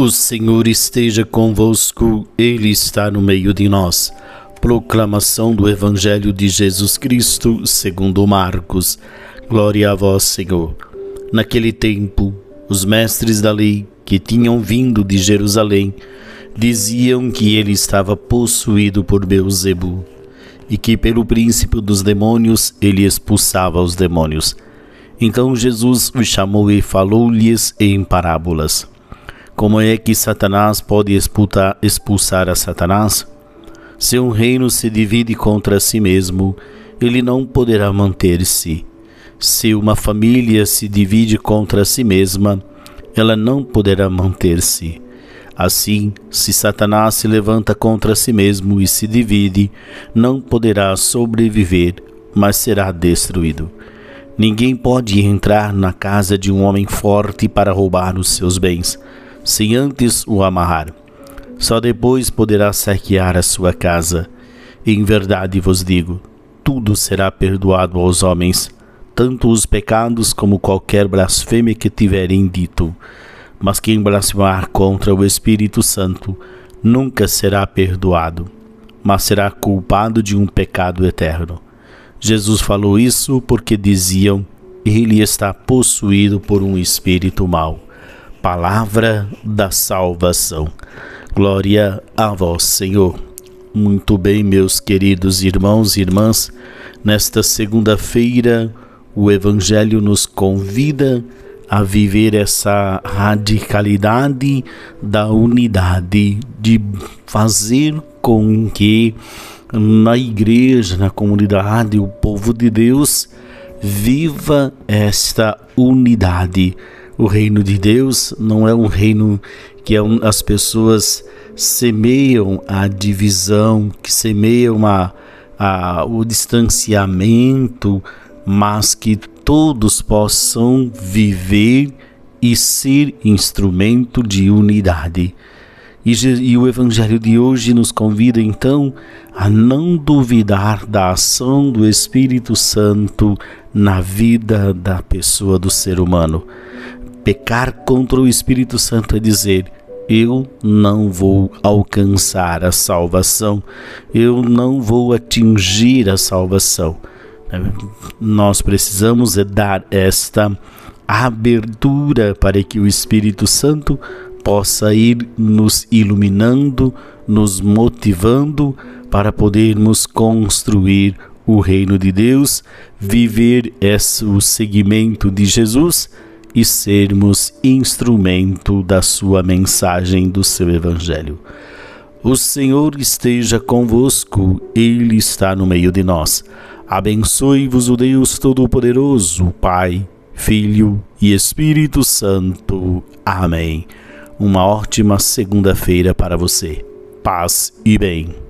O Senhor esteja convosco, Ele está no meio de nós. Proclamação do Evangelho de Jesus Cristo, segundo Marcos. Glória a vós, Senhor. Naquele tempo, os mestres da lei, que tinham vindo de Jerusalém, diziam que ele estava possuído por Beuzebu e que pelo príncipe dos demônios ele expulsava os demônios. Então Jesus os chamou e falou-lhes em parábolas. Como é que Satanás pode expulsar, expulsar a Satanás? Se um reino se divide contra si mesmo, ele não poderá manter-se. Se uma família se divide contra si mesma, ela não poderá manter-se. Assim, se Satanás se levanta contra si mesmo e se divide, não poderá sobreviver, mas será destruído. Ninguém pode entrar na casa de um homem forte para roubar os seus bens sem antes o amarrar. Só depois poderá saquear a sua casa. Em verdade vos digo: tudo será perdoado aos homens, tanto os pecados como qualquer blasfêmia que tiverem dito. Mas quem blasfemar contra o Espírito Santo nunca será perdoado, mas será culpado de um pecado eterno. Jesus falou isso porque diziam: ele está possuído por um espírito mau palavra da salvação. Glória a vós, Senhor. Muito bem, meus queridos irmãos e irmãs, nesta segunda-feira o Evangelho nos convida a viver essa radicalidade da unidade, de fazer com que na igreja, na comunidade, o povo de Deus viva esta unidade o reino de Deus não é um reino que é as pessoas semeiam a divisão, que semeiam a, a, o distanciamento, mas que todos possam viver e ser instrumento de unidade. E, e, o Evangelho de hoje nos convida então a não duvidar da ação do Espírito Santo na vida da pessoa, do ser humano. Pecar contra o Espírito Santo é dizer: eu não vou alcançar a salvação, eu não vou atingir a salvação. Nós precisamos é dar esta abertura para que o Espírito Santo possa ir nos iluminando, nos motivando para podermos construir o reino de Deus, viver esse, o seguimento de Jesus e sermos instrumento da sua mensagem, do seu evangelho. O Senhor esteja convosco, Ele está no meio de nós. Abençoe-vos o Deus Todo-Poderoso, Pai, Filho e Espírito Santo. Amém. Uma ótima segunda-feira para você. Paz e bem.